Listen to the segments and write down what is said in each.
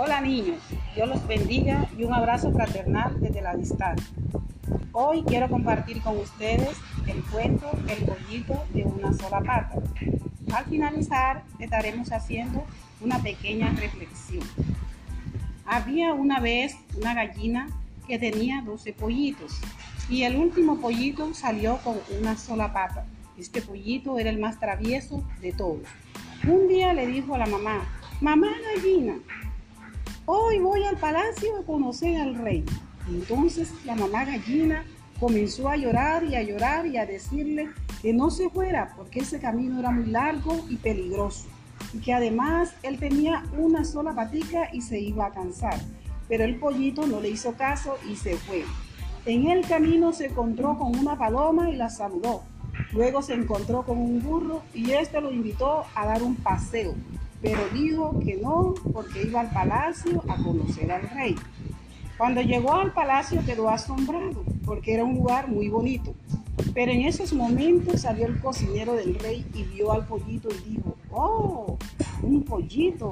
Hola niños, Dios los bendiga y un abrazo fraternal desde la distancia. Hoy quiero compartir con ustedes el cuento El pollito de una sola pata. Al finalizar estaremos haciendo una pequeña reflexión. Había una vez una gallina que tenía 12 pollitos y el último pollito salió con una sola pata. Este pollito era el más travieso de todos. Un día le dijo a la mamá, mamá gallina, hoy voy al palacio a conocer al rey. Entonces la mamá gallina comenzó a llorar y a llorar y a decirle que no se fuera porque ese camino era muy largo y peligroso y que además él tenía una sola patica y se iba a cansar. Pero el pollito no le hizo caso y se fue. En el camino se encontró con una paloma y la saludó. Luego se encontró con un burro y este lo invitó a dar un paseo pero dijo que no porque iba al palacio a conocer al rey. Cuando llegó al palacio quedó asombrado porque era un lugar muy bonito. Pero en esos momentos salió el cocinero del rey y vio al pollito y dijo, oh, un pollito,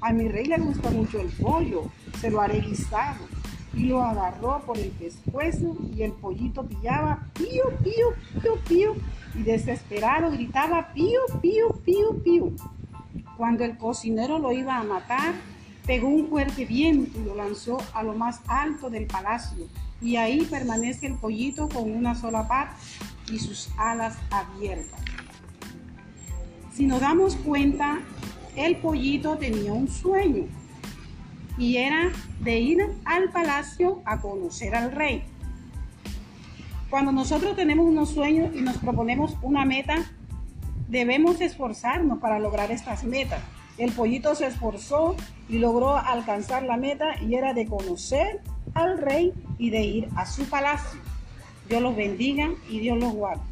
a mi rey le gusta mucho el pollo, se lo haré guisado. Y lo agarró por el pescuezo y el pollito pillaba pío, pío, pío, pío y desesperado gritaba pío, pío, pío, pío. Cuando el cocinero lo iba a matar, pegó un fuerte viento y lo lanzó a lo más alto del palacio. Y ahí permanece el pollito con una sola pata y sus alas abiertas. Si nos damos cuenta, el pollito tenía un sueño y era de ir al palacio a conocer al rey. Cuando nosotros tenemos unos sueños y nos proponemos una meta, Debemos esforzarnos para lograr estas metas. El pollito se esforzó y logró alcanzar la meta y era de conocer al rey y de ir a su palacio. Dios los bendiga y Dios los guarde.